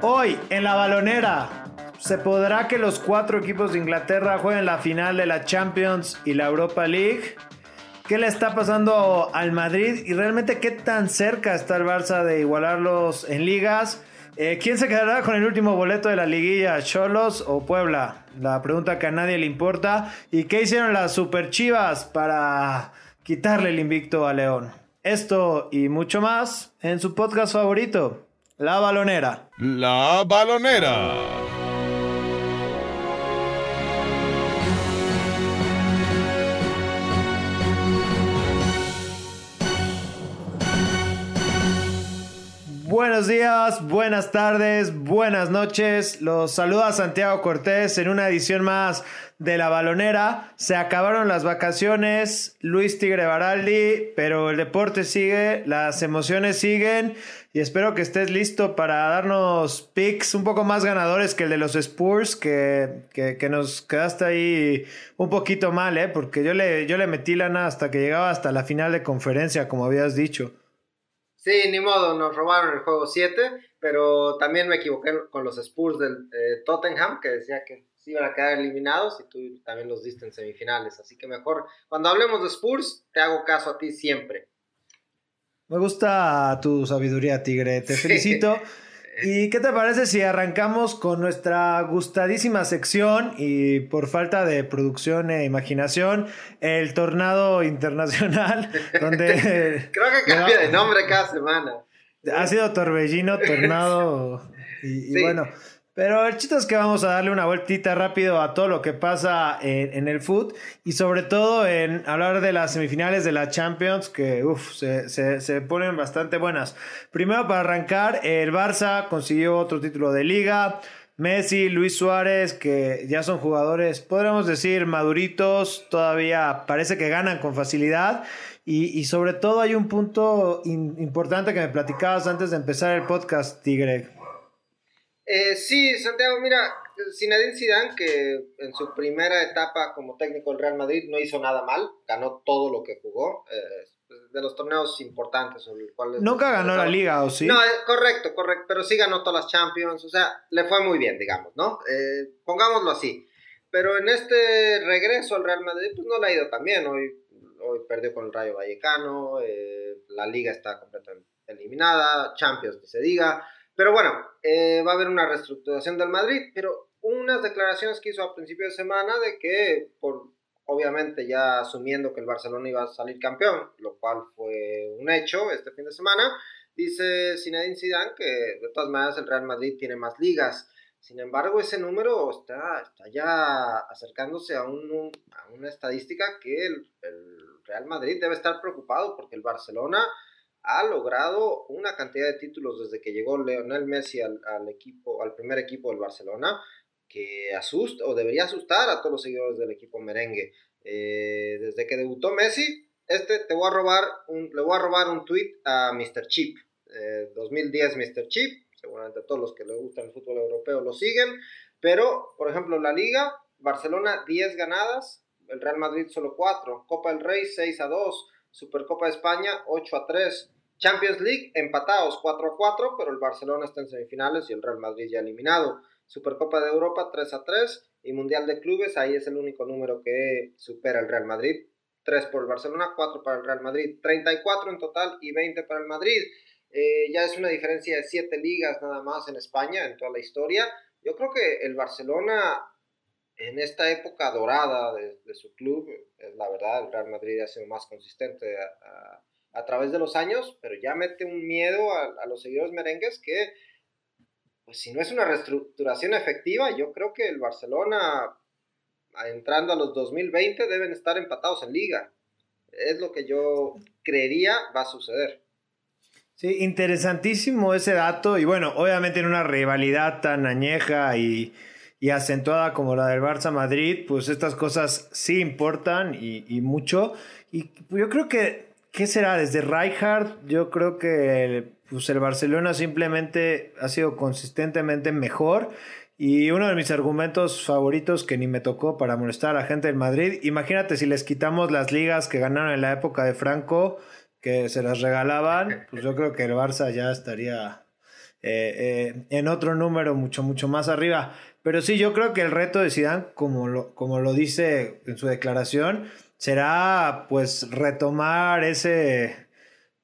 Hoy en la balonera se podrá que los cuatro equipos de Inglaterra jueguen la final de la Champions y la Europa League. ¿Qué le está pasando al Madrid y realmente qué tan cerca está el Barça de igualarlos en ligas? Eh, ¿Quién se quedará con el último boleto de la liguilla? ¿Cholos o Puebla? La pregunta que a nadie le importa. ¿Y qué hicieron las Super Chivas para quitarle el invicto a León? Esto y mucho más en su podcast favorito, La Balonera. La Balonera. Buenos días, buenas tardes, buenas noches. Los saluda Santiago Cortés en una edición más de La Balonera. Se acabaron las vacaciones, Luis Tigre Baraldi, pero el deporte sigue, las emociones siguen y espero que estés listo para darnos picks un poco más ganadores que el de los Spurs, que, que, nos quedaste ahí un poquito mal, ¿eh? porque yo le, yo le metí lana hasta que llegaba hasta la final de conferencia, como habías dicho. Sí, ni modo, nos robaron el juego 7, pero también me equivoqué con los Spurs del eh, Tottenham, que decía que iban a quedar eliminados y tú también los diste en semifinales. Así que mejor, cuando hablemos de Spurs, te hago caso a ti siempre. Me gusta tu sabiduría, Tigre. Te felicito. ¿Y qué te parece si arrancamos con nuestra gustadísima sección y por falta de producción e imaginación, el tornado internacional, donde... Creo que cambia de nombre cada semana. Ha sido torbellino, tornado y bueno, pero el chiste es que vamos a darle una vueltita rápido a todo lo que pasa en, el foot y sobre todo en hablar de las semifinales de la Champions que se, ponen bastante buenas. Primero para arrancar, el Barça consiguió otro título de liga. Messi, Luis Suárez, que ya son jugadores, podríamos decir, maduritos, todavía parece que ganan con facilidad. Y, sobre todo hay un punto importante que me platicabas antes de empezar el podcast, Tigre. Eh, sí, Santiago, mira, Zinedine Zidane, que en su primera etapa como técnico del Real Madrid no hizo nada mal, ganó todo lo que jugó, eh, de los torneos importantes. Nunca ganó la liga, ¿o sí? No, eh, correcto, correcto, pero sí ganó todas las Champions, o sea, le fue muy bien, digamos, ¿no? pongámoslo así. Pero en este regreso al Real Madrid, pues no le ha ido tan bien. Hoy, hoy perdió con el Rayo Vallecano, la liga está completamente eliminada, Champions, que se diga. Pero bueno, eh, va a haber una reestructuración del Madrid, pero unas declaraciones que hizo a principio de semana de que, por obviamente ya asumiendo que el Barcelona iba a salir campeón, lo cual fue un hecho este fin de semana, dice Zinedine Zidane que de todas maneras el Real Madrid tiene más ligas. Sin embargo, ese número está, está ya acercándose a, un, a una estadística que el, el Real Madrid debe estar preocupado porque el Barcelona ha logrado una cantidad de títulos desde que llegó Leonel Messi al, equipo, al primer equipo del Barcelona, que asusta o debería asustar a todos los seguidores del equipo merengue. Eh, desde que debutó Messi, este te voy a robar un, le voy a robar un tweet a Mr. Chip. 2010 Mr. Chip, seguramente todos los que le gustan el fútbol europeo lo siguen, pero por ejemplo la liga, Barcelona 10 ganadas, el Real Madrid solo 4, Copa del Rey 6 a 2, Supercopa de España 8 a 3. Champions League empatados 4 a 4, pero el Barcelona está en semifinales y el Real Madrid ya eliminado. Supercopa de Europa 3 a 3 y Mundial de Clubes, ahí es el único número que supera el Real Madrid. 3 por el Barcelona, 4 para el Real Madrid, 34 en total y 20 para el Madrid. Eh, ya es una diferencia de 7 ligas nada más en España en toda la historia. Yo creo que el Barcelona en esta época dorada de, su club, la verdad, el Real Madrid ha sido más consistente a, través de los años, pero ya mete un miedo a, los seguidores merengues que, pues si no es una reestructuración efectiva, yo creo que el Barcelona, entrando a los 2020, deben estar empatados en liga. Es lo que yo creería va a suceder. Sí, interesantísimo ese dato y bueno, obviamente en una rivalidad tan añeja y y acentuada como la del Barça Madrid, pues estas cosas sí importan y, mucho. Y yo creo que, ¿qué será? Desde Rijkaard, yo creo que pues el Barcelona simplemente ha sido consistentemente mejor. Y uno de mis argumentos favoritos que ni me tocó para molestar a la gente del Madrid, imagínate si les quitamos las ligas que ganaron en la época de Franco, que se las regalaban, pues yo creo que el Barça ya estaría eh, en otro número mucho, mucho más arriba. Pero sí, yo creo que el reto de Zidane, como lo, como lo dice en su declaración, será pues retomar ese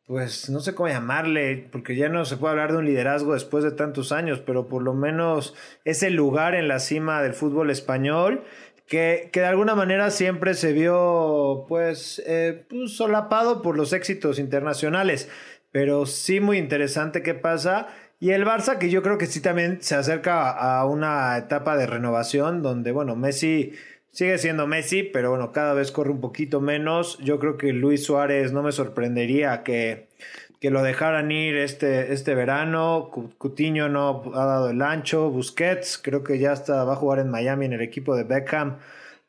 pues no sé cómo llamarle, porque ya no se puede hablar de un liderazgo después de tantos años, pero por lo menos ese lugar en la cima del fútbol español, que, que de alguna manera siempre se vio pues, eh, pues, solapado por los éxitos internacionales, pero sí muy interesante qué pasa. Y el Barça, que yo creo que sí también se acerca a una etapa de renovación donde, bueno, Messi Sigue siendo Messi, pero bueno, cada vez corre un poquito menos. Yo creo que Luis Suárez no me sorprendería que, que lo dejaran ir este, este verano. Cutiño no ha dado el ancho. Busquets creo que ya está, va a jugar en Miami en el equipo de Beckham.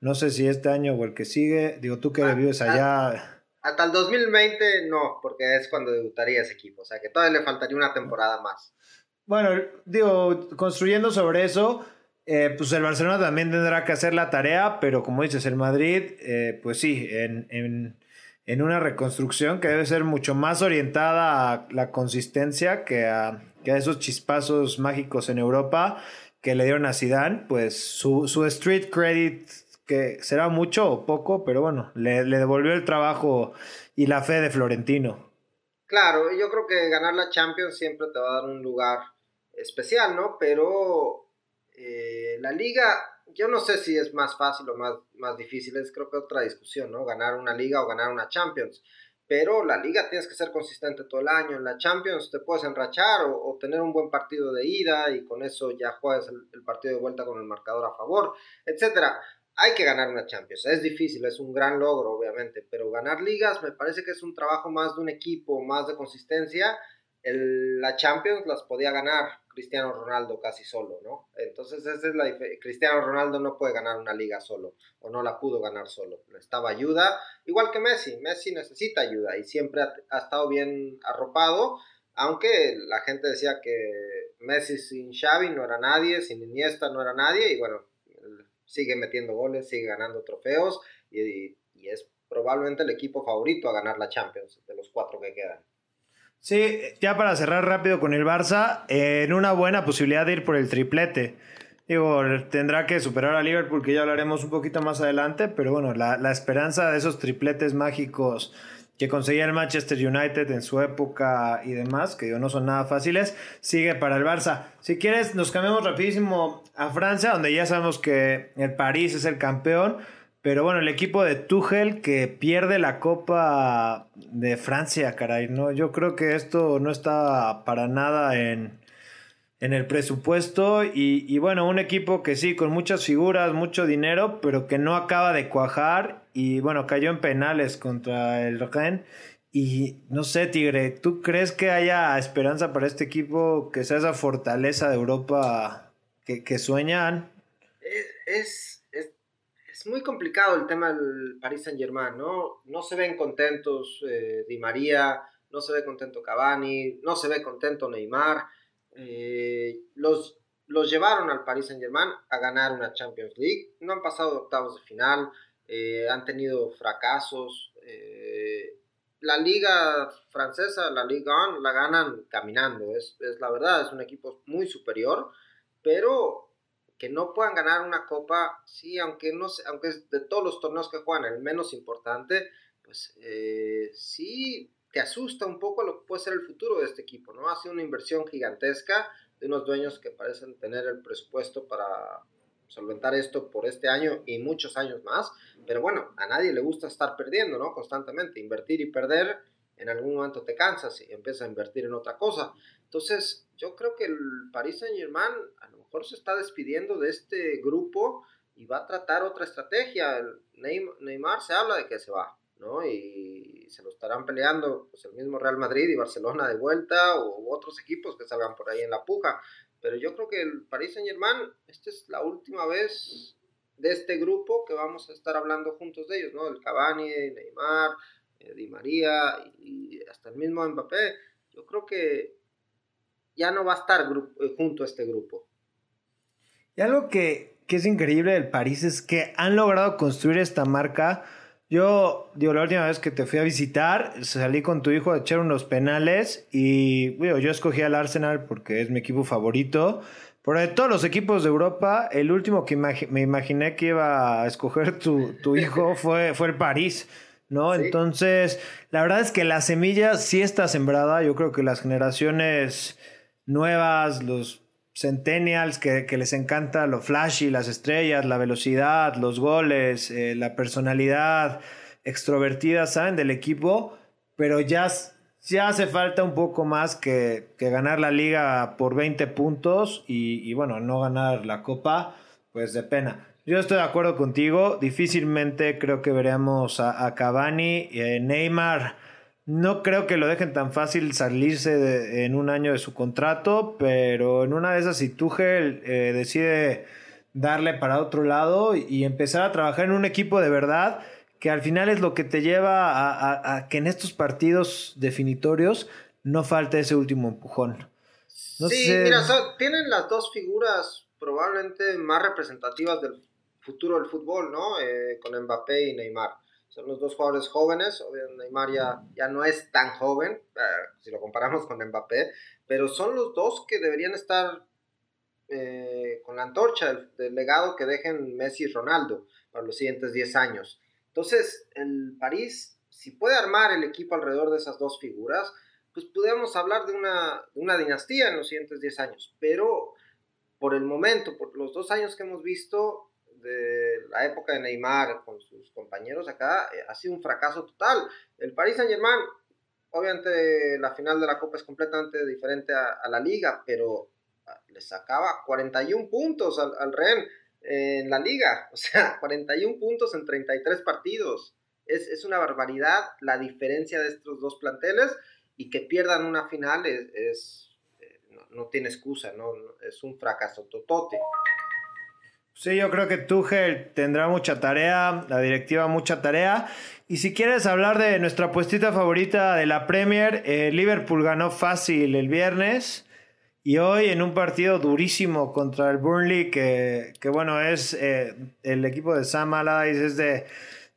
No sé si este año o el que sigue. Digo, tú que ah, vives ah, allá. Hasta el 2020 no, porque es cuando debutaría ese equipo. O sea que todavía le faltaría una temporada más. Bueno, digo, construyendo sobre eso, eh, pues el Barcelona también tendrá que hacer la tarea, pero como dices, el Madrid, eh, pues sí, en, una reconstrucción que debe ser mucho más orientada a la consistencia que a, esos chispazos mágicos en Europa que le dieron a Zidane, pues su, street credit, que será mucho o poco, pero bueno, le, devolvió el trabajo y la fe de Florentino. Claro, yo creo que ganar la Champions siempre te va a dar un lugar especial, ¿no? Pero eh, la liga, yo no sé si es más fácil o más, más difícil, es creo que otra discusión, ¿no? Ganar una liga o ganar una Champions. Pero la liga tienes que ser consistente todo el año. En la Champions te puedes enrachar o, tener un buen partido de ida y con eso ya juegas el, partido de vuelta con el marcador a favor, etcétera hay que ganar una Champions. Es difícil, es un gran logro, obviamente, pero ganar ligas me parece que es un trabajo más de un equipo, más de consistencia. La Champions las podía ganar Cristiano Ronaldo casi solo, ¿no? Entonces esa es la. Cristiano Ronaldo no puede ganar una liga solo o no la pudo ganar solo. Necesitaba ayuda, igual que Messi. Messi necesita ayuda y siempre ha, estado bien arropado, aunque la gente decía que Messi sin Xavi no era nadie, sin Iniesta no era nadie y bueno, sigue metiendo goles, sigue ganando trofeos y es probablemente el equipo favorito a ganar la Champions de los cuatro que quedan. Sí, ya para cerrar rápido con el Barça, en una buena posibilidad de ir por el triplete. Digo, tendrá que superar a Liverpool, que ya hablaremos un poquito más adelante, pero bueno, la, la esperanza de esos tripletes mágicos que conseguía el Manchester United en su época y demás, que no son nada fáciles, sigue para el Barça. Si quieres, nos cambiamos rapidísimo a Francia, donde ya sabemos que el París es el campeón. Pero bueno, el equipo de Tuchel que pierde la Copa de Francia, caray, ¿no? Yo creo que esto no está para nada en, el presupuesto. Y, bueno, un equipo que sí, con muchas figuras, mucho dinero, pero que no acaba de cuajar. Y bueno, cayó en penales contra el Rennes. Y no sé, Tigre, ¿tú crees que haya esperanza para este equipo que sea esa fortaleza de Europa que, que sueñan? es muy complicado el tema del Paris Saint Germain, ¿no? No se ven contentos eh, Di María, no se ve contento Cavani, no se ve contento Neymar. Eh, los, los llevaron al Paris Saint Germain a ganar una Champions League, no han pasado octavos de final, eh, han tenido fracasos. la liga francesa, la Liga 1, la ganan caminando, es, es la verdad, es un equipo muy superior, pero que no puedan ganar una copa, sí, aunque no aunque es de todos los torneos que juegan el menos importante, pues eh, sí te asusta un poco lo que puede ser el futuro de este equipo, ¿no? Ha sido una inversión gigantesca de unos dueños que parecen tener el presupuesto para solventar esto por este año y muchos años más, pero bueno, a nadie le gusta estar perdiendo, ¿no? Constantemente, invertir y perder, en algún momento te cansas y empiezas a invertir en otra cosa. Entonces, yo creo que el Paris Saint Germain a lo mejor se está despidiendo de este grupo y va a tratar otra estrategia. Neymar se habla de que se va, ¿no? Y se lo estarán peleando pues, el mismo Real Madrid y Barcelona de vuelta o otros equipos que salgan por ahí en la puja. Pero yo creo que el Paris Saint Germain, esta es la última vez de este grupo que vamos a estar hablando juntos de ellos, ¿no? El Cavani, Neymar, eh, Di María y hasta el mismo Mbappé. Yo creo que ya no va a estar eh, junto a este grupo. Y algo que, es increíble del París es que han logrado construir esta marca Yo, digo, la última vez que te fui a visitar, salí con tu hijo a echar unos penales y yo escogí al Arsenal porque es mi equipo favorito. Pero de todos los equipos de Europa, el último que me imaginé que iba a escoger tu, tu hijo fue, fue el París. ¿no? Entonces, la verdad es que la semilla sí está sembrada. Yo creo que las generaciones nuevas, los centennials que, les encanta lo flashy, las estrellas, la velocidad, los goles, eh, la personalidad extrovertida, saben del equipo, pero ya, ya hace falta un poco más que, ganar la liga por 20 puntos y, bueno, no ganar la copa, pues de pena. Yo estoy de acuerdo contigo, difícilmente creo que veremos a, a Cavani, eh, Neymar no creo que lo dejen tan fácil salirse en un año de su contrato, pero en una de esas, si Tuchel eh, decide darle para otro lado y empezar a trabajar en un equipo de verdad, que al final es lo que te lleva a, que en estos partidos definitorios no falte ese último empujón. sí, mira, tienen las dos figuras probablemente más representativas del futuro del fútbol, ¿no? Eh, con Mbappé y Neymar. Son los dos jugadores jóvenes, obviamente Neymar ya, no es tan joven, eh, si lo comparamos con Mbappé, pero son los dos que deberían estar eh, con la antorcha del, legado que dejen Messi y Ronaldo para los siguientes 10 años. Entonces, el París, si puede armar el equipo alrededor de esas dos figuras, pues podemos hablar de una, de una dinastía en los siguientes 10 años. Pero por el momento, por los dos años que hemos visto, de la época de Neymar con sus compañeros acá, eh, ha sido un fracaso total. El Paris Saint Germain, obviamente la final de la Copa es completamente diferente a, la liga, pero ah, le sacaba 41 puntos al, al Rennes en la liga, o sea, 41 puntos en 33 partidos. Es, es, una barbaridad la diferencia de estos dos planteles y que pierdan una final es, eh, no, tiene excusa, ¿no? es un fracaso totote. Sí, yo creo que Tuchel tendrá mucha tarea, la directiva mucha tarea. Y si quieres hablar de nuestra puestita favorita de la Premier, eh, Liverpool ganó fácil el viernes. Y hoy en un partido durísimo contra el Burnley, que, bueno, es eh, el equipo de Sam Allardyce, es de,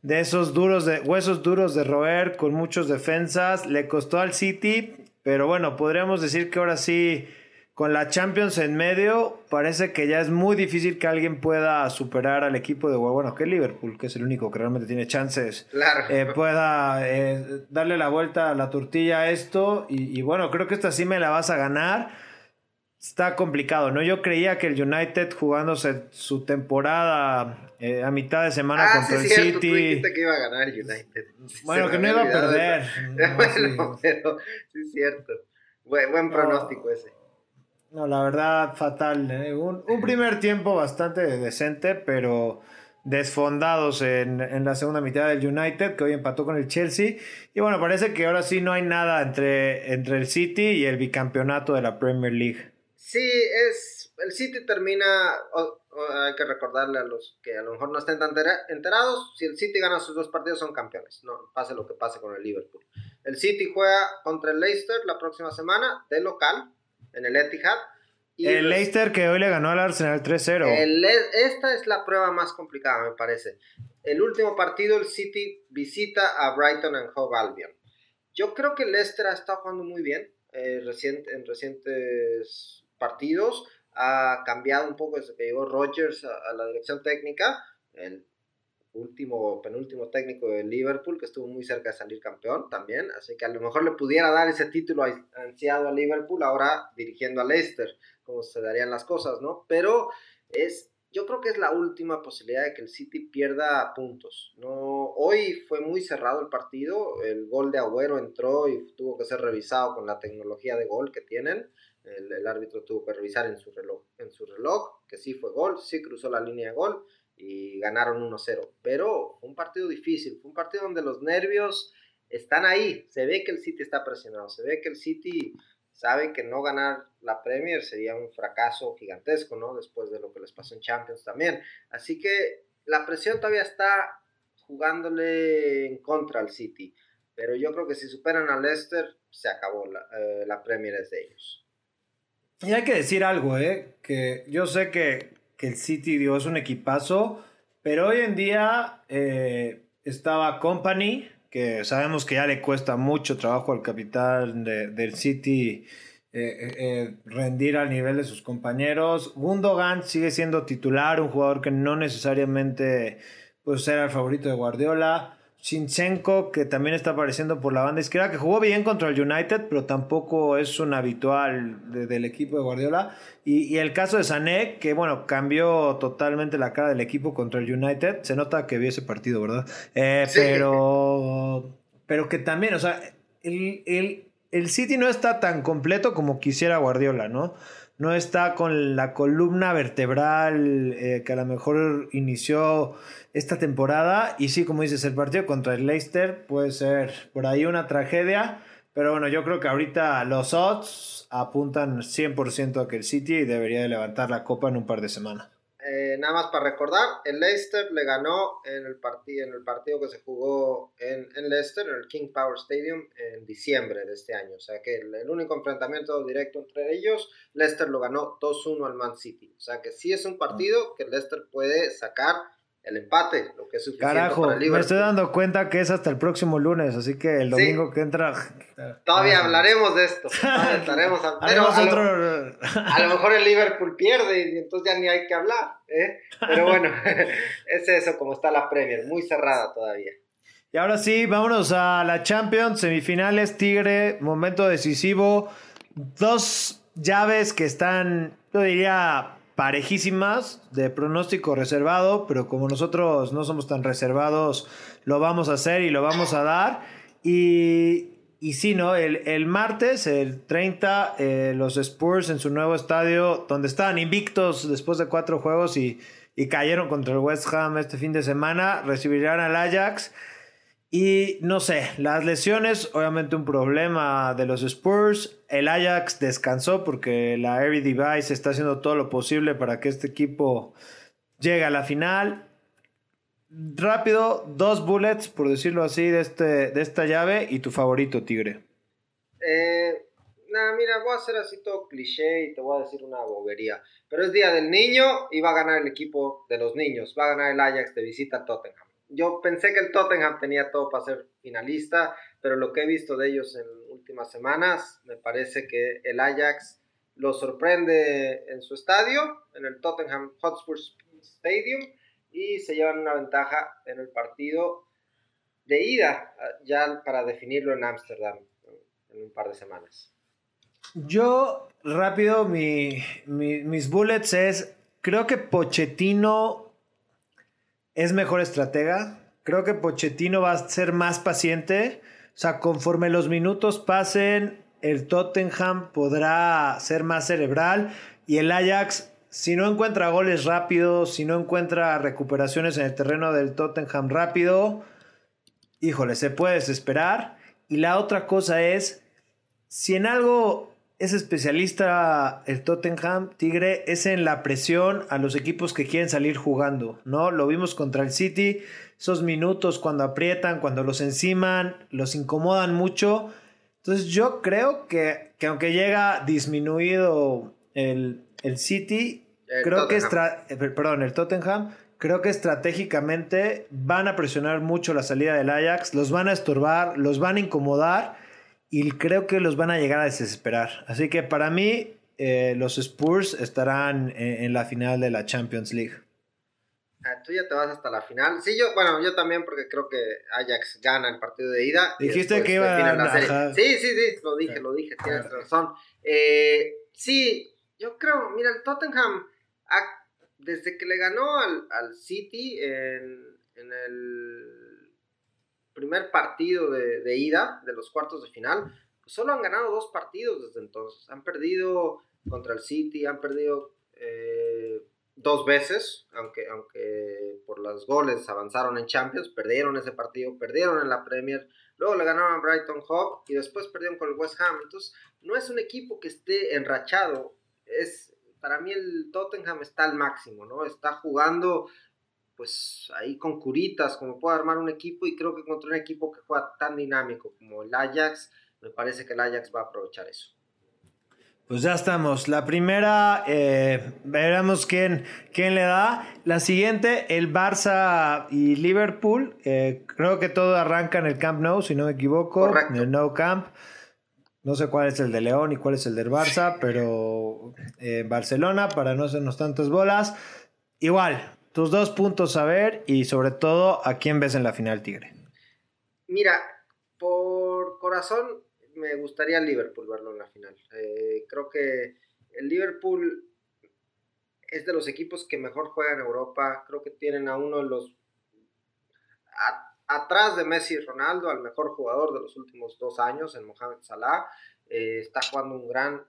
de esos duros, de huesos duros de roer, con muchos defensas. Le costó al City, pero bueno, podríamos decir que ahora sí con la Champions en medio, parece que ya es muy difícil que alguien pueda superar al equipo de, bueno, que Liverpool, que es el único que realmente tiene chances, eh, pueda eh, darle la vuelta a la tortilla a esto. Y, bueno, creo que esta sí me la vas a ganar. Está complicado, ¿no? Yo creía que el United jugándose su temporada eh, a mitad de semana ah, contra el City. que iba a ganar United. Bueno, que no iba a perder. bueno, pero sí es cierto. Buen, pronóstico ese. No, la verdad, fatal. ¿eh? Un, primer tiempo bastante decente, pero desfondados en, la segunda mitad del United, que hoy empató con el Chelsea. Y bueno, parece que ahora sí no hay nada entre, entre el City y el bicampeonato de la Premier League. Sí, es. El City termina. hay que recordarle a los que a lo mejor no estén tan enterados. Si el City gana sus dos partidos, son campeones. No pase lo que pase con el Liverpool. El City juega contra el Leicester la próxima semana, de local en el Etihad. Y el Leicester que hoy le ganó al Arsenal 3-0. Esta es la prueba más complicada, me parece. El último partido, el City visita a Brighton and Hove Albion. Yo creo que el Leicester ha estado jugando muy bien eh, en recientes partidos. Ha cambiado un poco desde que llegó Rodgers a, a la dirección técnica. El último, penúltimo técnico de Liverpool, que estuvo muy cerca de salir campeón también, así que a lo mejor le pudiera dar ese título ansiado a Liverpool, ahora dirigiendo a Leicester, como se darían las cosas, ¿no? Pero es, yo creo que es la última posibilidad de que el City pierda puntos, ¿no? Hoy fue muy cerrado el partido, el gol de Agüero entró y tuvo que ser revisado con la tecnología de gol que tienen, el, el árbitro tuvo que revisar en su reloj, en su reloj, que sí fue gol, sí cruzó la línea de gol, y ganaron 1-0. Pero un partido difícil, fue un partido donde los nervios están ahí. Se ve que el City está presionado, se ve que el City sabe que no ganar la Premier sería un fracaso gigantesco, ¿no? Después de lo que les pasó en Champions también. Así que la presión todavía está jugándole en contra al City. Pero yo creo que si superan a Leicester, se acabó. La, eh, la Premier es de ellos. Y hay que decir algo, ¿eh? Que yo sé que que el City dio es un equipazo, pero hoy en día eh, estaba Company, que sabemos que ya le cuesta mucho trabajo al capitán del City eh, eh, rendir al nivel de sus compañeros. Gundogan sigue siendo titular, un jugador que no necesariamente pues, era el favorito de Guardiola. Shinchenko, que también está apareciendo por la banda izquierda, que jugó bien contra el United, pero tampoco es un habitual del equipo de Guardiola. Y, el caso de Sané, que bueno, cambió totalmente la cara del equipo contra el United. Se nota que vi ese partido, ¿verdad? Eh, pero, pero que también, o sea, el, el City no está tan completo como quisiera Guardiola, ¿no? No está con la columna vertebral eh, que a lo mejor inició esta temporada. Y sí, como dices, el partido contra el Leicester puede ser por ahí una tragedia. Pero bueno, yo creo que ahorita los odds apuntan 100% a que el City debería de levantar la copa en un par de semanas. Eh, nada más para recordar, el Leicester le ganó en el, partido en el partido que se jugó en, Leicester, en el King Power Stadium, en diciembre de este año. O sea que el, el único enfrentamiento directo entre ellos, Leicester lo ganó 2-1 al Man City. O sea que sí es un partido que Leicester puede sacar el empate, lo que es suficiente Carajo, para me estoy dando cuenta que es hasta el próximo lunes, así que el domingo que entra... Todavía hablaremos de esto. Estaremos a, pero a, lo, a, lo, mejor el Liverpool pierde y entonces ya ni hay que hablar. ¿eh? Pero bueno, es eso como está la Premier, muy cerrada todavía. Y ahora sí, vámonos a la Champions, semifinales, Tigre, momento decisivo. Dos llaves que están, yo diría, parejísimas de pronóstico reservado, pero como nosotros no somos tan reservados, lo vamos a hacer y lo vamos a dar. Y, y sí, ¿no? El, martes, el 30, eh, los Spurs en su nuevo estadio, donde estaban invictos después de cuatro juegos y, y cayeron contra el West Ham este fin de semana, recibirán al Ajax. Y no sé, las lesiones, obviamente un problema de los Spurs. El Ajax descansó porque la Airy Device está haciendo todo lo posible para que este equipo llegue a la final. Rápido, dos bullets, por decirlo así, de, este, de esta llave y tu favorito, Tigre. Eh, nada, mira, voy a hacer así todo cliché y te voy a decir una bobería. Pero es Día del Niño y va a ganar el equipo de los niños. Va a ganar el Ajax de visita a Tottenham yo pensé que el Tottenham tenía todo para ser finalista, pero lo que he visto de ellos en últimas semanas, me parece que el Ajax lo sorprende en su estadio, en el Tottenham Hotspur Stadium, y se llevan una ventaja en el partido de ida, ya para definirlo en Ámsterdam en un par de semanas. Yo, rápido, mis bullets es, creo que Pochettino es mejor estratega. Creo que Pochettino va a ser más paciente. O sea, conforme los minutos pasen, el Tottenham podrá ser más cerebral y el Ajax, si no encuentra goles rápidos, si no encuentra recuperaciones en el terreno del Tottenham rápido, híjole, se puede desesperar. Y la otra cosa es, si en algo es especialista el Tottenham, Tigre, es en la presión a los equipos que quieren salir jugando, ¿no? Lo vimos contra el City, esos minutos cuando aprietan, cuando los enciman, los incomodan mucho. Entonces yo creo que, que aunque llega disminuido el, City, creo que eh, perdón, el Tottenham, creo que estratégicamente van a presionar mucho la salida del Ajax, los van a estorbar, los van a incomodar y creo que los van a llegar a desesperar. Así que para mí, eh, los Spurs estarán en, la final de la Champions League. Ah, tú ya te vas hasta la final. Sí, yo, bueno, yo también porque creo que Ajax gana el partido de ida. Dijiste que iba a ganar. Sí, sí, sí, lo dije, lo dije, tienes razón. Eh, sí, yo creo, mira, el Tottenham, desde que le ganó al, al City en, en el primer partido de, ida de los cuartos de final, pues solo han ganado dos partidos desde entonces. Han perdido contra el City, han perdido eh, dos veces, aunque, aunque por los goles avanzaron en Champions, perdieron ese partido, perdieron en la Premier, luego le ganaron a Brighton Hove y después perdieron con el West Ham. Entonces, no es un equipo que esté enrachado, es para mí el Tottenham está al máximo, ¿no? Está jugando pues ahí con curitas, como puede armar un equipo y creo que contra un equipo que juega tan dinámico como el Ajax, me parece que el Ajax va a aprovechar eso. Pues ya estamos. La primera, eh, veremos quién, quién le da. La siguiente, el Barça y Liverpool. Eh, creo que todo arranca en el Camp Nou, si no me equivoco. En el No Camp. No sé cuál es el de León y cuál es el del Barça, pero eh, Barcelona, para no hacernos tantas bolas. Igual, tus dos puntos a ver y sobre todo, ¿a quién ves en la final, Tigre? Mira, por corazón, me gustaría Liverpool verlo en la final. Eh, creo que el Liverpool es de los equipos que mejor juegan en Europa. Creo que tienen a uno de los. atrás de Messi y Ronaldo, al mejor jugador de los últimos dos años, en Mohamed Salah. Eh, está jugando un gran,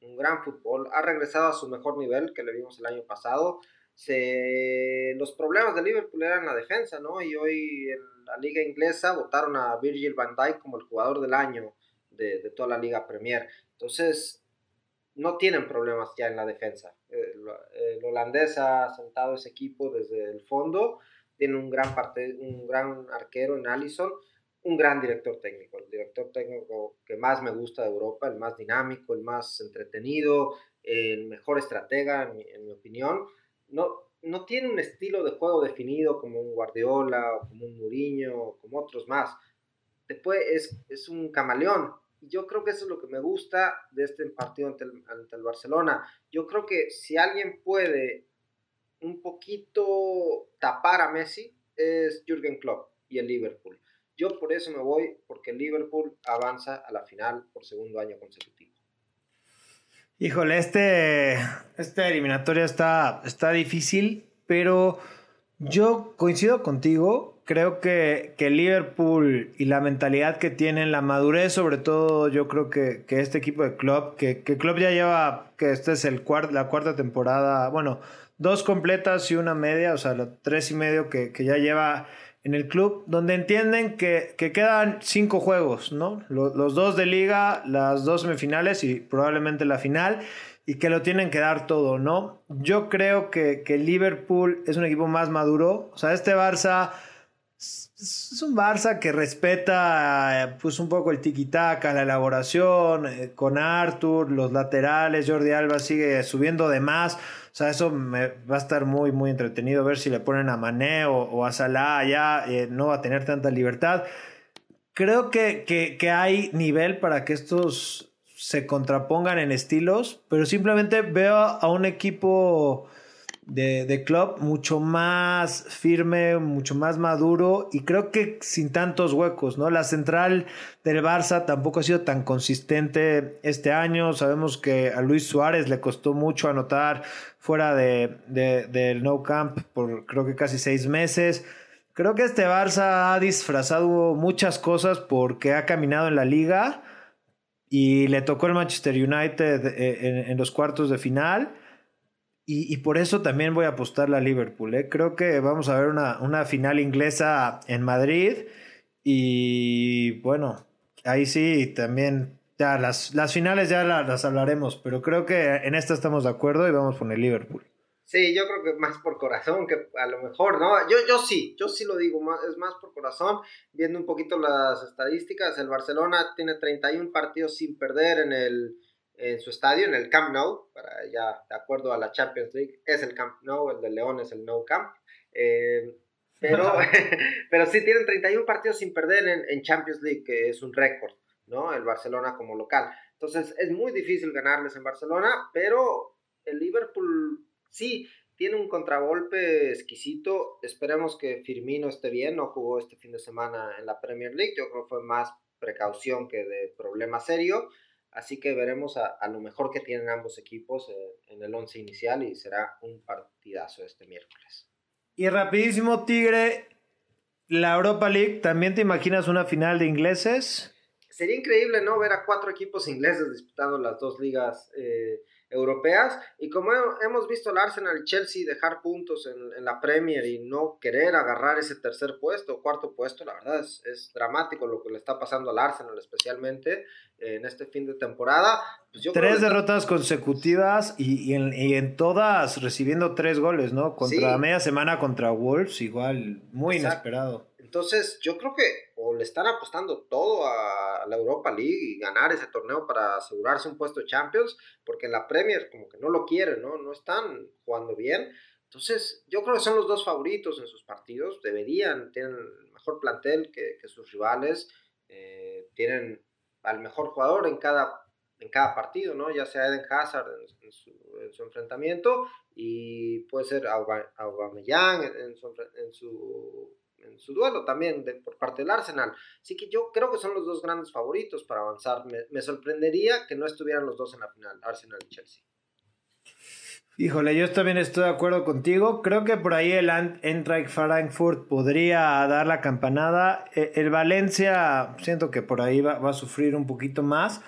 un gran fútbol. Ha regresado a su mejor nivel que le vimos el año pasado. Se, los problemas de Liverpool eran la defensa, ¿no? Y hoy en la liga inglesa votaron a Virgil van Dijk como el jugador del año de, toda la Liga Premier. Entonces, no tienen problemas ya en la defensa. El, holandés ha sentado ese equipo desde el fondo, tiene un gran, parte, un gran arquero en Allison, un gran director técnico, el director técnico que más me gusta de Europa, el más dinámico, el más entretenido, el mejor estratega, en mi, opinión. No, no tiene un estilo de juego definido como un Guardiola o como un Mourinho o como otros más. Después es, es un camaleón, yo creo que eso es lo que me gusta de este partido ante el, Barcelona. Yo creo que si alguien puede un poquito tapar a Messi es Jürgen Klopp y el Liverpool. Yo por eso me voy, porque el Liverpool avanza a la final por segundo año consecutivo. Híjole, este, esta eliminatoria está, está difícil, pero yo coincido contigo. Creo que, que, Liverpool y la mentalidad que tienen, la madurez sobre todo, yo creo que, que este equipo de Club, que, que Club ya lleva, que esta es el la cuarta temporada, bueno, dos completas y una media, o sea, tres y medio que, que ya lleva en el club, donde entienden que, que quedan cinco juegos, ¿no? Los, los, dos de liga, las dos semifinales y probablemente la final, y que lo tienen que dar todo, ¿no? Yo creo que, que Liverpool es un equipo más maduro, o sea, este Barça es un Barça que respeta pues un poco el tiki-taka, la elaboración, eh, con Arthur, los laterales, Jordi Alba sigue subiendo de más. O sea, eso me va a estar muy, muy entretenido ver si le ponen a Mané o, a Salah ya eh, no va a tener tanta libertad. Creo que, que, que hay nivel para que estos se contrapongan en estilos, pero simplemente veo a un equipo de, club mucho más firme, mucho más maduro y creo que sin tantos huecos, ¿no? La central del Barça tampoco ha sido tan consistente este año. Sabemos que a Luis Suárez le costó mucho anotar fuera de, del No Camp por creo que casi seis meses. Creo que este Barça ha disfrazado muchas cosas porque ha caminado en la liga y le tocó el Manchester United eh, en los cuartos de final y, por eso también voy a apostarle a Liverpool. ¿eh? Creo que vamos a ver una, final inglesa en Madrid. Y bueno, ahí sí también. Ya las, las finales ya las, hablaremos, pero creo que en esta estamos de acuerdo y vamos con el Liverpool. Sí, yo creo que más por corazón que a lo mejor, ¿no? Yo, yo sí, yo sí lo digo, más, es más por corazón. Viendo un poquito las estadísticas, el Barcelona tiene 31 partidos sin perder en el, en su estadio, en el Camp Nou, para ya de acuerdo a la Champions League, es el Camp Nou, el de León es el No Camp. Eh, pero, pero sí tienen 31 partidos sin perder en, en Champions League, que es un récord, ¿no? El Barcelona como local. Entonces es muy difícil ganarles en Barcelona, pero el Liverpool sí tiene un contragolpe exquisito. Esperemos que Firmino esté bien, no jugó este fin de semana en la Premier League, yo creo que fue más precaución que de problema serio. Así que veremos a, lo mejor que tienen ambos equipos eh, en el once inicial y será un partidazo este miércoles. Y rapidísimo, Tigre, la Europa League, ¿también te imaginas una final de ingleses? Sería increíble, ¿no? Ver a cuatro equipos ingleses disputando las dos ligas eh, europeas. Y como hemos visto al Arsenal y Chelsea dejar puntos en, la Premier y no querer agarrar ese tercer puesto, cuarto puesto, la verdad es, dramático lo que le está pasando al Arsenal, especialmente en este fin de temporada. Pues tres derrotas consecutivas y, en, todas recibiendo tres goles, ¿no? Contra media semana contra Wolves, igual, muy inesperado. Entonces, yo creo que o le están apostando todo a la Europa League y ganar ese torneo para asegurarse un puesto de Champions, porque en la Premier como que no lo quieren, ¿no? No están jugando bien. Entonces, yo creo que son los dos favoritos en sus partidos, deberían, tienen mejor plantel que, sus rivales, eh, tienen al mejor jugador en cada, en cada partido, ¿no? Ya sea Eden Hazard en, su, enfrentamiento y puede ser Aubameyang en en su en su duelo también por parte del Arsenal. Así que yo creo que son los dos grandes favoritos para avanzar. Me, sorprendería que no estuvieran los dos en la final, Arsenal y Chelsea. Híjole, yo también estoy de acuerdo contigo. Creo que por ahí el Eintracht Frankfurt podría dar la campanada. E, el Valencia, siento que por ahí va, a sufrir un poquito más.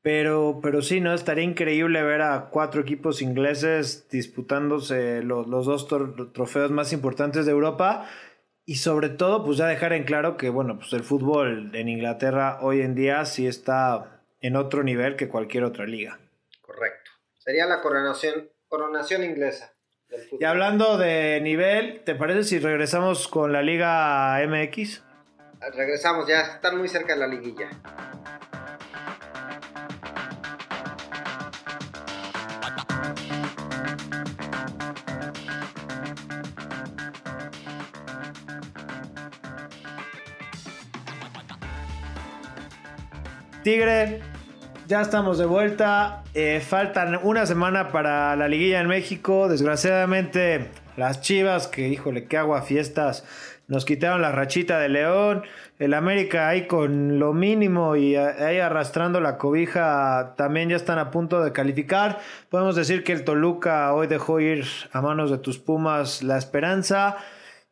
Pero, pero sí, ¿no? Estaría increíble ver a cuatro equipos ingleses disputándose los, los dos trofeos más importantes de Europa. Y sobre todo, pues ya dejar en claro que, bueno, pues el fútbol en Inglaterra hoy en día sí está en otro nivel que cualquier otra liga. Correcto. Sería la coronación, coronación inglesa. Del fútbol. Y hablando de nivel, ¿te parece si regresamos con la Liga MX? Regresamos, ya están muy cerca de la liguilla. Tigre, ya estamos de vuelta. Eh, faltan una semana para la liguilla en México. Desgraciadamente, las Chivas, que híjole, qué agua fiestas, nos quitaron la rachita de León. El América ahí con lo mínimo y ahí arrastrando la cobija también ya están a punto de calificar. Podemos decir que el Toluca hoy dejó ir a manos de tus Pumas la esperanza.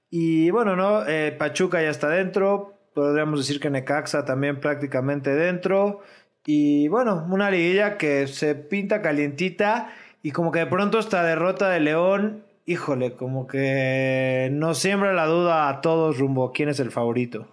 Y bueno, ¿no? Eh, Pachuca ya está dentro podríamos decir que Necaxa también prácticamente dentro. Y bueno, una liguilla que se pinta calientita y como que de pronto esta derrota de León, híjole, como que nos siembra la duda a todos rumbo a quién es el favorito.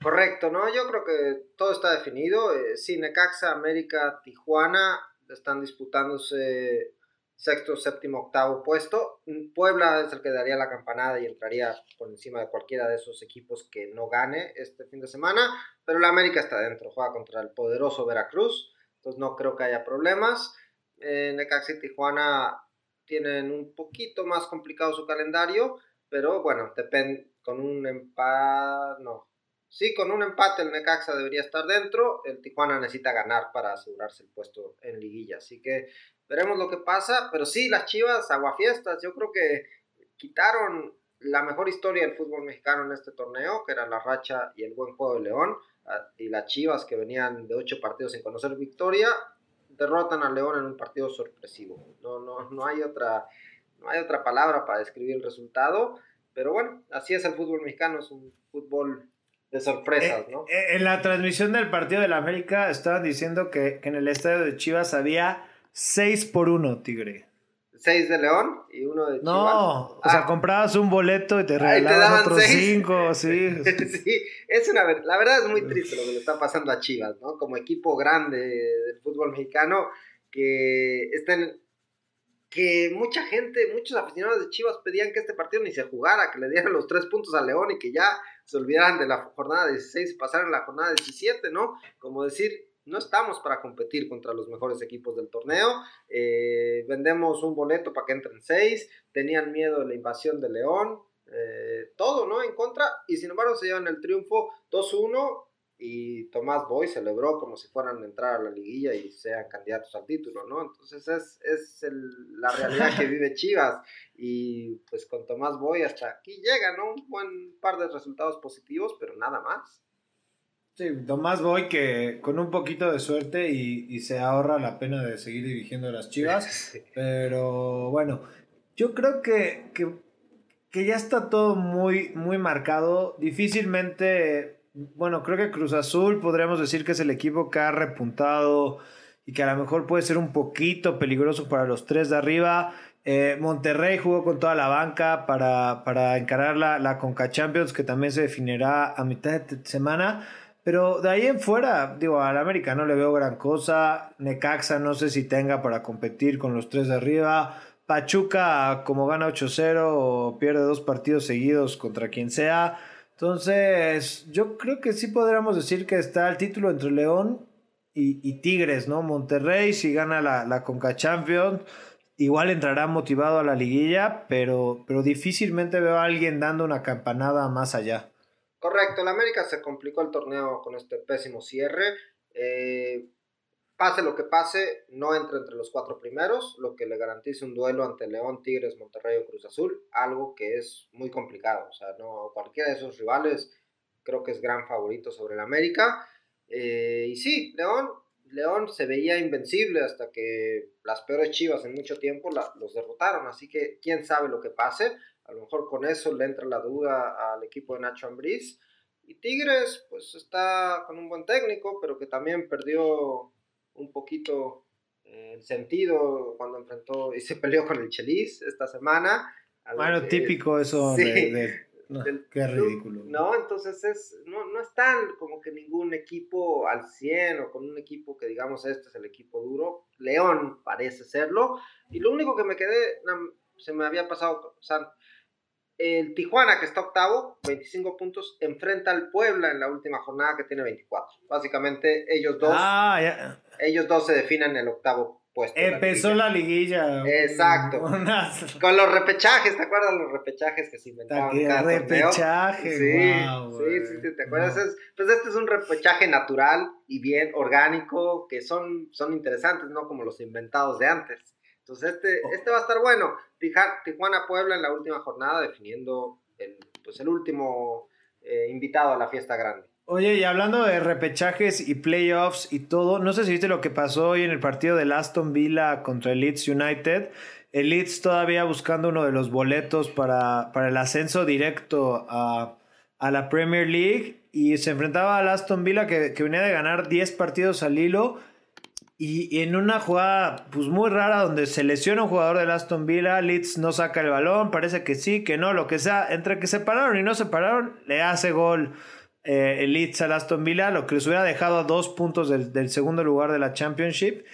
Correcto, ¿no? Yo creo que todo está definido. Eh, sí, Necaxa, América, Tijuana están disputándose sexto, séptimo, octavo puesto. Puebla es el que daría la campanada y entraría por encima de cualquiera de esos equipos que no gane este fin de semana, pero la América está dentro, juega contra el poderoso Veracruz, entonces no creo que haya problemas. Eh, Necaxa y Tijuana tienen un poquito más complicado su calendario, pero bueno, depende con un empate, no, Sí, con un empate el Necaxa debería estar dentro. El Tijuana necesita ganar para asegurarse el puesto en liguilla. Así que veremos lo que pasa. Pero sí, las Chivas, aguafiestas, yo creo que quitaron la mejor historia del fútbol mexicano en este torneo, que era la racha y el buen juego de León. Ah, y las Chivas, que venían de ocho partidos sin conocer victoria, derrotan a León en un partido sorpresivo. No, no, no, hay otra, no hay otra palabra para describir el resultado. Pero bueno, así es el fútbol mexicano, es un fútbol de sorpresas, ¿no? Eh, en la transmisión del partido de la América estaban diciendo que, en el estadio de Chivas había 6 por 1, Tigre. 6 de León y uno de Chivas. No, o sea, ah. comprabas un boleto y te regalaban otros 5, sí. sí, es una la verdad es muy triste lo que le está pasando a Chivas, ¿no? Como equipo grande del fútbol mexicano que estén que mucha gente, muchos aficionados de Chivas pedían que este partido ni se jugara, que le dieran los tres puntos a León y que ya se olvidaran de la jornada 16 y pasaran a la jornada 17, ¿no? Como decir, no estamos para competir contra los mejores equipos del torneo, eh, vendemos un boleto para que entren seis, tenían miedo de la invasión de León, eh, todo, ¿no? En contra, y sin embargo se llevan el triunfo 2-1 y Tomás Boy celebró como si fueran a entrar a la liguilla y sean candidatos al título, ¿no? Entonces es, es la realidad que vive Chivas y pues con Tomás Boy hasta aquí llega, ¿no? Un buen par de resultados positivos, pero nada más. Sí, Tomás Boy que con un poquito de suerte y, se ahorra la pena de seguir dirigiendo las Chivas, pero bueno, yo creo que, que, que ya está todo muy, muy marcado, difícilmente bueno, creo que Cruz Azul podríamos decir que es el equipo que ha repuntado y que a lo mejor puede ser un poquito peligroso para los tres de arriba. Eh, Monterrey jugó con toda la banca para, para encarar la, la Conca Champions, que también se definirá a mitad de semana. Pero de ahí en fuera, digo, al América no le veo gran cosa. Necaxa no sé si tenga para competir con los tres de arriba. Pachuca, como gana 8-0 o pierde dos partidos seguidos contra quien sea Entonces, yo creo que sí podríamos decir que está el título entre León y, Tigres, ¿no? Monterrey, si gana la, la Conca Champions, igual entrará motivado a la liguilla, pero, pero difícilmente veo a alguien dando una campanada más allá. Correcto, el América se complicó el torneo con este pésimo cierre. Eh, pase lo que pase, no entra entre los cuatro primeros, lo que le garantiza un duelo ante León, Tigres, Monterrey o Cruz Azul, algo que es muy complicado. O sea, no cualquiera de esos rivales creo que es gran favorito sobre el América. Eh, y sí, León, León se veía invencible hasta que las peores chivas en mucho tiempo los derrotaron. Así que quién sabe lo que pase. A lo mejor con eso le entra la duda al equipo de Nacho Ambriz. Y Tigres, pues está con un buen técnico, pero que también perdió un poquito eh, el sentido cuando enfrentó y se peleó con el Chelis esta semana. Bueno, típico eso de, qué ridículo. No, entonces es, no, no están como que ningún equipo al 100 o con un equipo que digamos este es el equipo duro. León parece serlo. Y lo único que me quedé, se me había pasado, o sea, el Tijuana, que está octavo, 25 puntos, enfrenta al Puebla en la última jornada que tiene 24. Básicamente ellos dos, ah, ellos dos se definen el octavo puesto. Empezó la liguilla. Exacto. Con los repechajes, ¿te acuerdas los repechajes que se inventaban? ¿Qué repechaje? Sí, sí, sí, ¿te acuerdas? pues este es un repechaje natural y bien orgánico, que son, son interesantes, no como los inventados de antes. Entonces este, oh. este va a estar bueno. Tijuana-Puebla en la última jornada definiendo el, pues el último eh, invitado a la fiesta grande. Oye, y hablando de repechajes y playoffs y todo, no sé si viste lo que pasó hoy en el partido del Aston Villa contra el Leeds United. El Leeds todavía buscando uno de los boletos para, para el ascenso directo a, a, la Premier League y se enfrentaba al Aston Villa que, que venía de ganar 10 partidos al hilo y, en una jugada pues muy rara donde se lesiona un jugador del Aston Villa, Leeds no saca el balón, parece que sí, que no, lo que sea, entre que se pararon y no se pararon, le hace gol eh, el Leeds al Aston Villa, lo que les hubiera dejado a dos puntos del, segundo lugar de la Championship.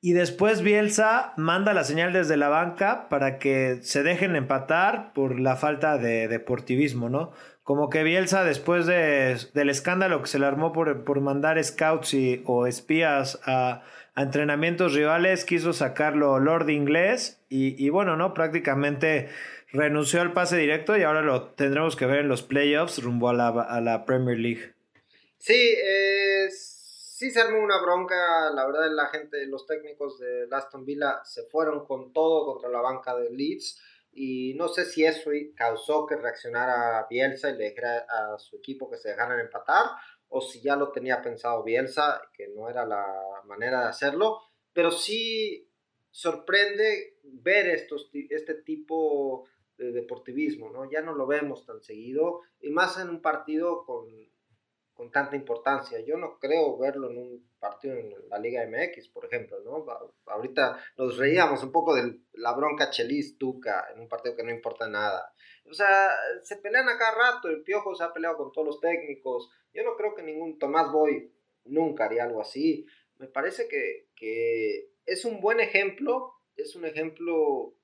Y después Bielsa manda la señal desde la banca para que se dejen empatar por la falta de deportivismo, ¿no? Como que Bielsa, después del escándalo que se le armó por, por mandar scouts y, o espías a, entrenamientos rivales, quiso sacarlo Lord Inglés y, bueno, ¿no? Prácticamente renunció al pase directo y ahora lo tendremos que ver en los playoffs rumbo a la, a la Premier League. Sí, sí se armó una bronca, la verdad la gente, los técnicos de Aston Villa se fueron con todo contra la banca de Leeds y no sé si eso causó que reaccionara Bielsa y le dijera a su equipo que se dejaran empatar o si ya lo tenía pensado Bielsa, que no era la manera de hacerlo, pero sí sorprende ver estos, este tipo de deportivismo, ¿no? Ya no lo vemos tan seguido, y más en un partido con, con tanta importancia. Yo no creo verlo en un partido en la Liga MX, por ejemplo, ¿no? Ahorita nos reíamos un poco de la bronca Chelis-Tuca en un partido que no importa nada. O sea, se pelean a cada rato, el Piojo se ha peleado con todos los técnicos. Yo no creo que ningún Tomás Boy nunca haría algo así. Me parece que, que es un buen ejemplo, es un ejemplo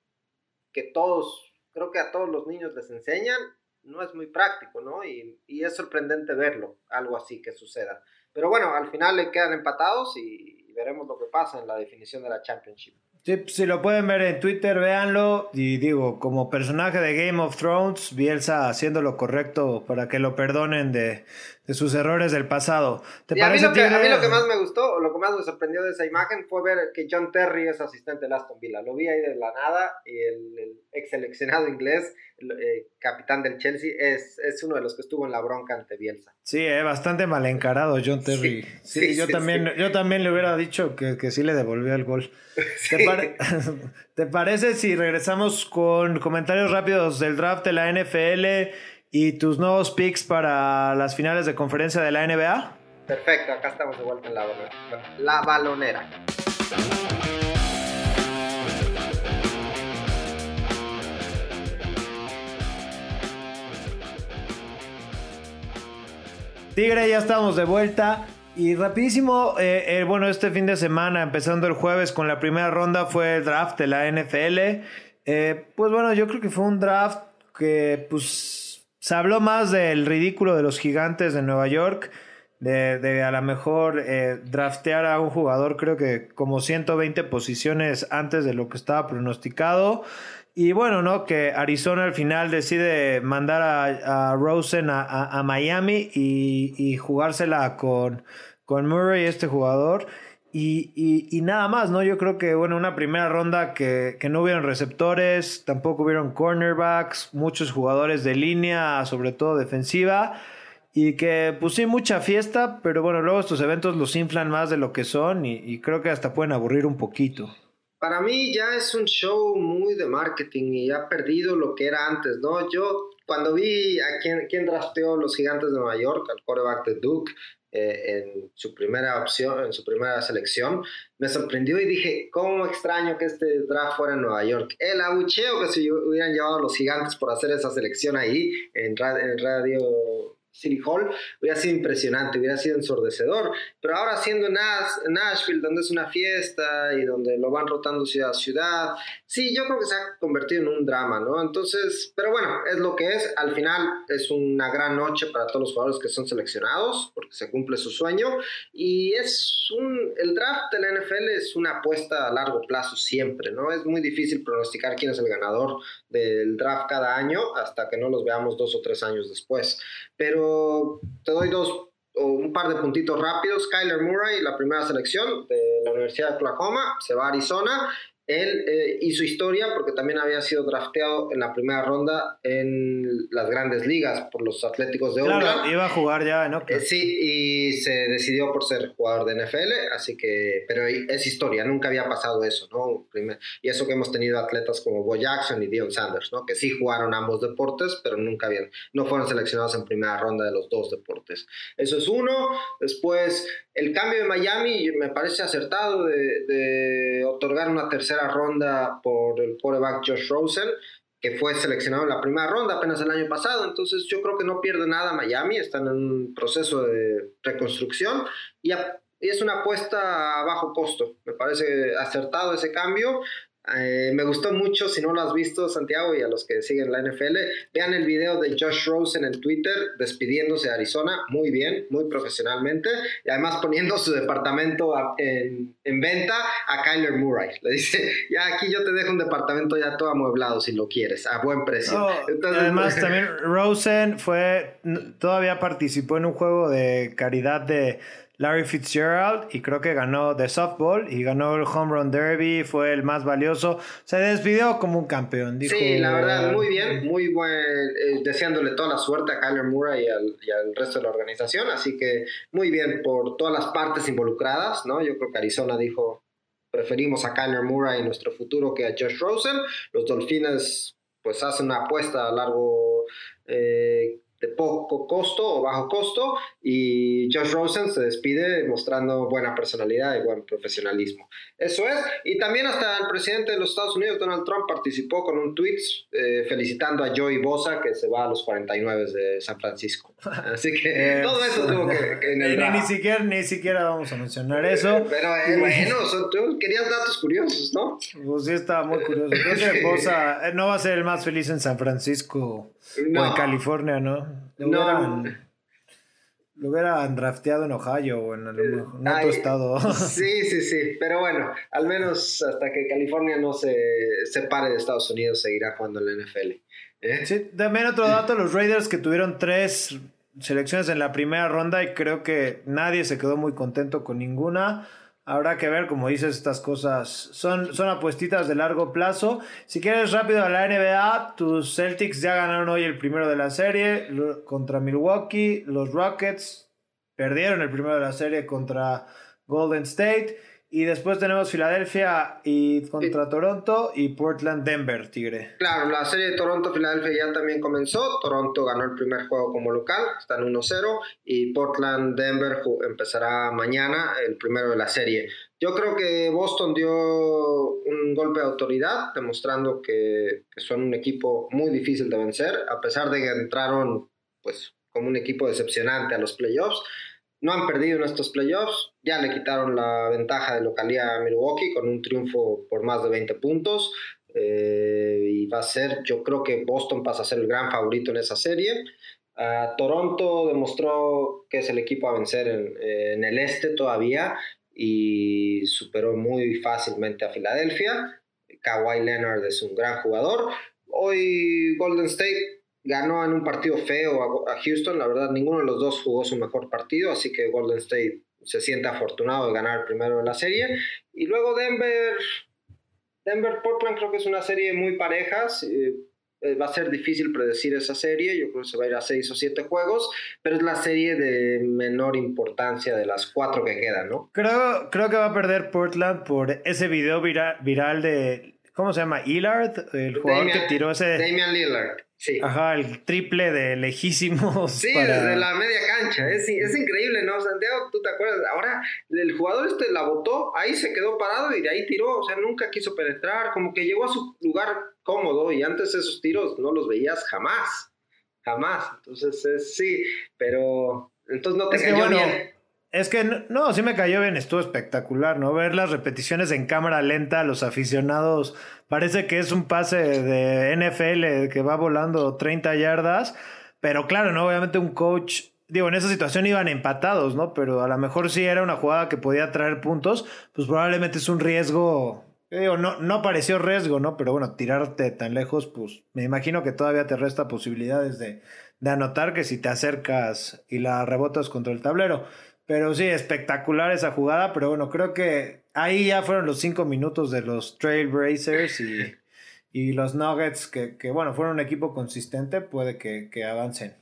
que todos, creo que a todos los niños les enseñan. No es muy práctico, ¿no? Y, y es sorprendente verlo, algo así que suceda. Pero bueno, al final le quedan empatados y veremos lo que pasa en la definición de la Championship. Sí, si lo pueden ver en Twitter, véanlo. Y digo, como personaje de Game of Thrones, Bielsa haciendo lo correcto para que lo perdonen de, de sus errores del pasado. ¿Te a, mí lo que, a mí lo que más me gustó, o lo que más me sorprendió de esa imagen fue ver que John Terry es asistente de Aston Villa. Lo vi ahí de la nada y el, ex seleccionado inglés, el, eh, capitán del Chelsea, es, es, uno de los que estuvo en la bronca ante Bielsa. Sí, eh, bastante mal encarado John Terry. Sí, yo, también, yo también le hubiera dicho que, que sí le devolvió el gol. ¿Te, ¿Te parece si regresamos con comentarios rápidos del draft de la NFL? Y tus nuevos picks para las finales de conferencia de la NBA. Perfecto, acá estamos de vuelta en la, la balonera. Tigre, ya estamos de vuelta. Y rapidísimo, eh, eh, bueno, este fin de semana, empezando el jueves con la primera ronda, fue el draft de la NFL. Eh, pues bueno, yo creo que fue un draft que pues se habló más del ridículo de los gigantes de Nueva York, de, a lo mejor eh, draftear a un jugador creo que como 120 posiciones antes de lo que estaba pronosticado. Y bueno, ¿no? Que Arizona al final decide mandar a, Rosen a, Miami y, jugársela con, con Murray, este jugador. Y, nada más, ¿no? Yo creo que, bueno, una primera ronda que, que, no hubieron receptores, tampoco hubieron cornerbacks, muchos jugadores de línea, sobre todo defensiva, y que pues sí, mucha fiesta, pero bueno, luego estos eventos los inflan más de lo que son y, creo que hasta pueden aburrir un poquito. Para mí ya es un show muy de marketing y ha perdido lo que era antes, ¿no? Yo cuando vi a quién, quién drafteó los gigantes de Nueva York, al quarterback de Duke, eh, en su primera opción, en su primera selección, me sorprendió y dije, ¿cómo extraño que este draft fuera en Nueva York? El abucheo que se hubieran llevado los gigantes por hacer esa selección ahí en, radio City Hall, hubiera sido impresionante, hubiera sido ensordecedor. Pero ahora siendo en Nashville, donde es una fiesta y donde lo van rotando ciudad a ciudad, sí, yo creo que se ha convertido en un drama, ¿no? Entonces, pero bueno, es lo que es. Al final es una gran noche para todos los jugadores que son seleccionados, porque se cumple su sueño. Y es un, el draft de la NFL es una apuesta a largo plazo siempre, ¿no? Es muy difícil pronosticar quién es el ganador del draft cada año hasta que no los veamos dos o tres años después. Pero te doy dos o un par de puntitos rápidos. Kyler Murray, la primera selección de la Universidad de Oklahoma, se va a Arizona él eh, hizo historia porque también había sido drafteado en la primera ronda en las grandes ligas por los Atléticos de Oakland. iba a jugar ya en Oakland. Eh, sí, y se decidió por ser jugador de NFL, así que, pero es historia, nunca había pasado eso, ¿no? y eso que hemos tenido atletas como Bo Jackson y Dion Sanders, ¿no? Que sí jugaron ambos deportes, pero nunca habían, no fueron seleccionados en primera ronda de los dos deportes. Eso es uno. Después, el cambio de Miami me parece acertado de, otorgar una tercera ronda por el quarterback Josh Rosen, que fue seleccionado en la primera ronda apenas el año pasado. Entonces yo creo que no pierde nada Miami, están en un proceso de reconstrucción y, y es una apuesta a bajo costo. Me parece acertado ese cambio. Eh, me gustó mucho, si no lo has visto, Santiago, y a los que siguen la NFL, vean el video de Josh Rosen en Twitter despidiéndose de Arizona, muy bien, muy profesionalmente, y además poniendo su departamento en, venta a Kyler Murray. Le dice, ya aquí yo te dejo un departamento ya todo amueblado si lo quieres, a buen precio. además, también Rosen fue, todavía participó en un juego de caridad de Larry Fitzgerald y creo que ganó de softball y ganó el home run derby, fue el más valioso. Se despidió como un campeón. sí, la verdad, muy bien, muy buen, eh, deseándole toda la suerte a Kyler Murray y al, y al, resto de la organización, así que muy bien por todas las partes involucradas, ¿no? Yo creo que Arizona dijo, preferimos a Kyler Murray en nuestro futuro que a Josh Rosen. Los Dolphins pues hacen una apuesta a largo eh, poco costo o bajo costo y Josh Rosen se despide mostrando buena personalidad y buen profesionalismo. Eso es. Y también hasta el presidente de los Estados Unidos, Donald Trump, participó con un tweet eh, felicitando a Joey Bosa que se va a los 49 de San Francisco. Así que todo eso tuvo que... ni, siquiera, ni siquiera vamos a mencionar eso. Pero eh, bueno, tú querías datos curiosos, ¿no? Pues sí, estaba muy curioso. Creo que Bosa eh, no va a ser el más feliz en San Francisco o en California, ¿no? Lo hubieran, lo hubieran drafteado en Ohio o en, otro estado. Sí, sí, sí. Pero bueno, al menos hasta que California no se separe de Estados Unidos, seguirá jugando en la NFL. ¿eh? Sí, también otro dato: los Raiders que tuvieron tres selecciones en la primera ronda y creo que nadie se quedó muy contento con ninguna. Habrá que ver, como dices, estas cosas son, son apuestitas de largo plazo. Si quieres rápido a la NBA, tus Celtics ya ganaron hoy el primero de la serie contra Milwaukee. Los Rockets perdieron el primero de la serie contra Golden State. Y después tenemos Filadelfia y contra Toronto y Portland Denver, Tigre. Claro, la serie de Toronto-Filadelfia ya también comenzó. Toronto ganó el primer juego como local, están 1-0. Y Portland-Denver empezará mañana, el primero de la serie. Yo creo que Boston dio un golpe de autoridad, demostrando que, que son un equipo muy difícil de vencer, a pesar de que entraron pues como un equipo decepcionante a los playoffs no han perdido en estos playoffs, ya le quitaron la ventaja de localidad a Milwaukee con un triunfo por más de 20 puntos. eh, y va a ser, yo creo que Boston pasa a ser el gran favorito en esa serie. Toronto demostró que es el equipo a vencer en, en, el este todavía y superó muy fácilmente a Filadelfia. Kawhi Leonard es un gran jugador. Hoy Golden State ganó en un partido feo a, Houston. La verdad, ninguno de los dos jugó su mejor partido, así que Golden State se siente afortunado de ganar primero en la serie. Y luego Denver, Denver-Portland creo que es una serie muy parejas. Eh, va a ser difícil predecir esa serie, yo creo que se va a ir a seis o siete juegos, pero es la serie de menor importancia de las cuatro que quedan, ¿no? Creo, creo que va a perder Portland por ese video viral de, ¿cómo se llama? Hillard, el jugador que tiró ese... Damian Lillard. Sí. Ajá, el triple de lejísimos. Sí, desde la media cancha. Es, es, increíble, ¿no? Santiago, tú te acuerdas. Ahora, el jugador este la botó, ahí se quedó parado y de ahí tiró. O sea, nunca quiso penetrar. Como que llegó a su lugar cómodo y antes esos tiros no los veías jamás. Jamás. Entonces, sí, pero. Entonces no te cayó bien. Es que no, sí me cayó bien, estuvo espectacular, ¿no? Ver las repeticiones en cámara lenta, los aficionados, parece que es un pase de NFL que va volando 30 yardas, pero claro, ¿no? Obviamente un coach, digo, en esa situación iban empatados, ¿no? Pero a lo mejor sí era una jugada que podía traer puntos, pues probablemente es un riesgo, digo, no, no pareció riesgo, ¿no? Pero bueno, tirarte tan lejos, pues me imagino que todavía te resta posibilidades de, de anotar que si te acercas y la rebotas contra el tablero. Pero sí, espectacular esa jugada. Pero bueno, creo que ahí ya fueron los cinco minutos de los Trailblazers y, y los Nuggets, que, que, bueno, fueron un equipo consistente, puede que, que, avancen.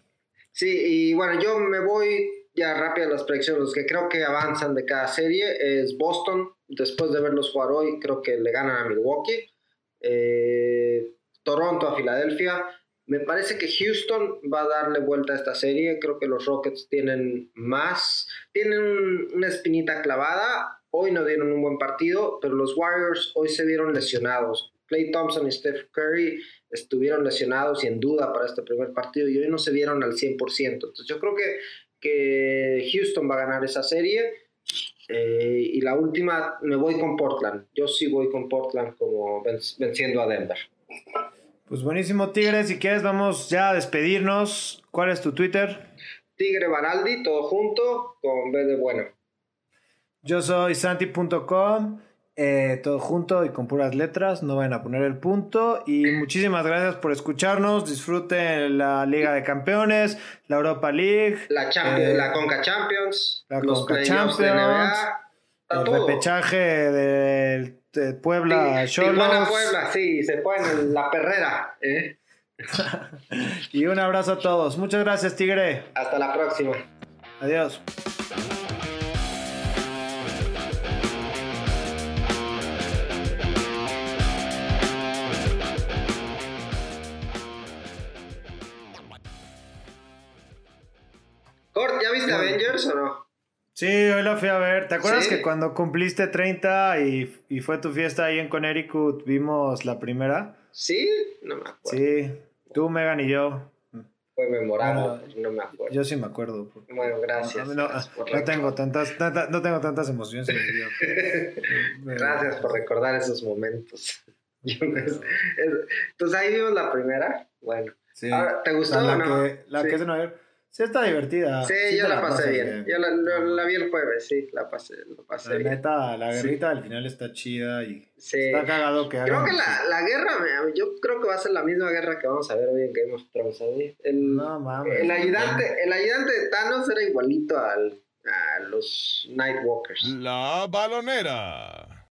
Sí, y bueno, yo me voy ya rápido a las predicciones. Los que creo que avanzan de cada serie es Boston. Después de verlos jugar hoy, creo que le ganan a Milwaukee. Eh, Toronto a Filadelfia. Me parece que Houston va a darle vuelta a esta serie. Creo que los Rockets tienen más, tienen una espinita clavada. Hoy no dieron un buen partido, pero los Warriors hoy se vieron lesionados. Clay Thompson y Steph Curry estuvieron lesionados y en duda para este primer partido y hoy no se vieron al 100%. Entonces yo creo que, que Houston va a ganar esa serie. Eh, y la última, me voy con Portland. Yo sí voy con Portland como venciendo a Denver. Pues buenísimo, Tigre. Si quieres, vamos ya a despedirnos. ¿Cuál es tu Twitter? Tigre Baraldi, todo junto, con B de bueno. Yo soy santi.com, eh, todo junto y con puras letras. No vayan a poner el punto. Y muchísimas gracias por escucharnos. Disfruten la Liga de Campeones, la Europa League, la, eh, la Conca Champions, la Conca Champions, el repechaje del Puebla, Cholos. Puebla, sí, se en la perrera. ¿eh? y un abrazo a todos. Muchas gracias, Tigre. Hasta la próxima. Adiós. Cort, ¿ya viste Avengers o no? Sí, hoy la fui a ver. ¿Te acuerdas que cuando cumpliste 30 y, y, fue tu fiesta ahí en Connecticut vimos la primera? Sí, no me acuerdo. Sí, tú, Megan y yo. Fue memorable, no me acuerdo. Yo sí me acuerdo. Bueno, gracias. No, tengo tantas, no tengo tantas emociones en gracias por recordar esos momentos. Entonces ahí vimos la primera. Bueno. ¿Te gustó la, no? Que, la que es de Nueva York. Sí, está divertida. Sí, yo la, pasé bien. Yo la, vi el jueves, sí, la pasé, lo pasé la Neta, la guerrita al final está chida y está cagado que Creo que la, la, guerra, yo creo que va a ser la misma guerra que vamos a ver hoy en Game of Thrones. El, no mames. El ayudante, el ayudante de Thanos era igualito al, a los Nightwalkers. La balonera.